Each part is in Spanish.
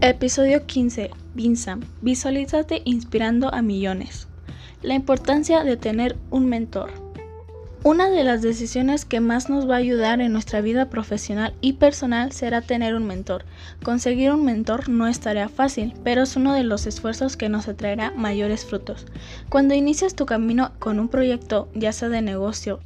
Episodio 15. Vinsam. Visualízate inspirando a millones. La importancia de tener un mentor. Una de las decisiones que más nos va a ayudar en nuestra vida profesional y personal será tener un mentor. Conseguir un mentor no es tarea fácil, pero es uno de los esfuerzos que nos atraerá mayores frutos. Cuando inicias tu camino con un proyecto, ya sea de negocio,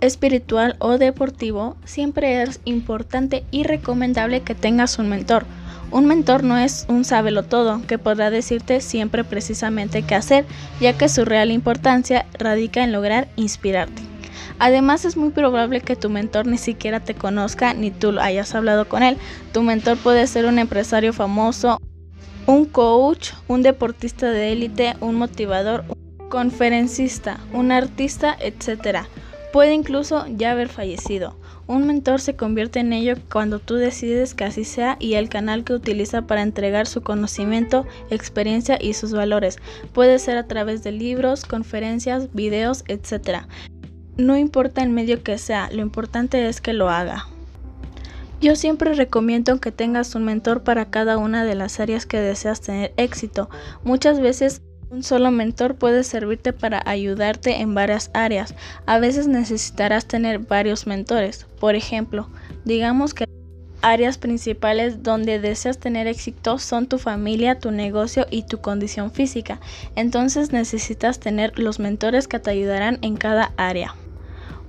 espiritual o deportivo, siempre es importante y recomendable que tengas un mentor un mentor no es un sábelo todo que podrá decirte siempre precisamente qué hacer, ya que su real importancia radica en lograr inspirarte. Además es muy probable que tu mentor ni siquiera te conozca ni tú hayas hablado con él. Tu mentor puede ser un empresario famoso, un coach, un deportista de élite, un motivador, un conferencista, un artista, etc. Puede incluso ya haber fallecido. Un mentor se convierte en ello cuando tú decides que así sea y el canal que utiliza para entregar su conocimiento, experiencia y sus valores. Puede ser a través de libros, conferencias, videos, etc. No importa el medio que sea, lo importante es que lo haga. Yo siempre recomiendo que tengas un mentor para cada una de las áreas que deseas tener éxito. Muchas veces un solo mentor puede servirte para ayudarte en varias áreas. A veces necesitarás tener varios mentores. Por ejemplo, digamos que áreas principales donde deseas tener éxito son tu familia, tu negocio y tu condición física. Entonces necesitas tener los mentores que te ayudarán en cada área.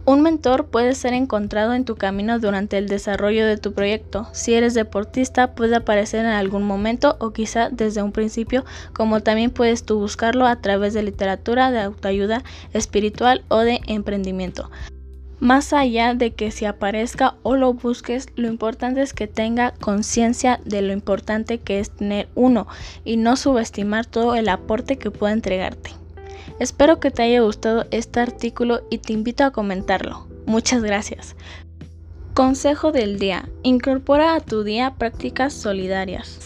Un mentor puede ser encontrado en tu camino durante el desarrollo de tu proyecto. Si eres deportista, puede aparecer en algún momento o quizá desde un principio, como también puedes tú buscarlo a través de literatura de autoayuda espiritual o de emprendimiento. Más allá de que si aparezca o lo busques, lo importante es que tenga conciencia de lo importante que es tener uno y no subestimar todo el aporte que pueda entregarte. Espero que te haya gustado este artículo y te invito a comentarlo. Muchas gracias. Consejo del día. Incorpora a tu día prácticas solidarias.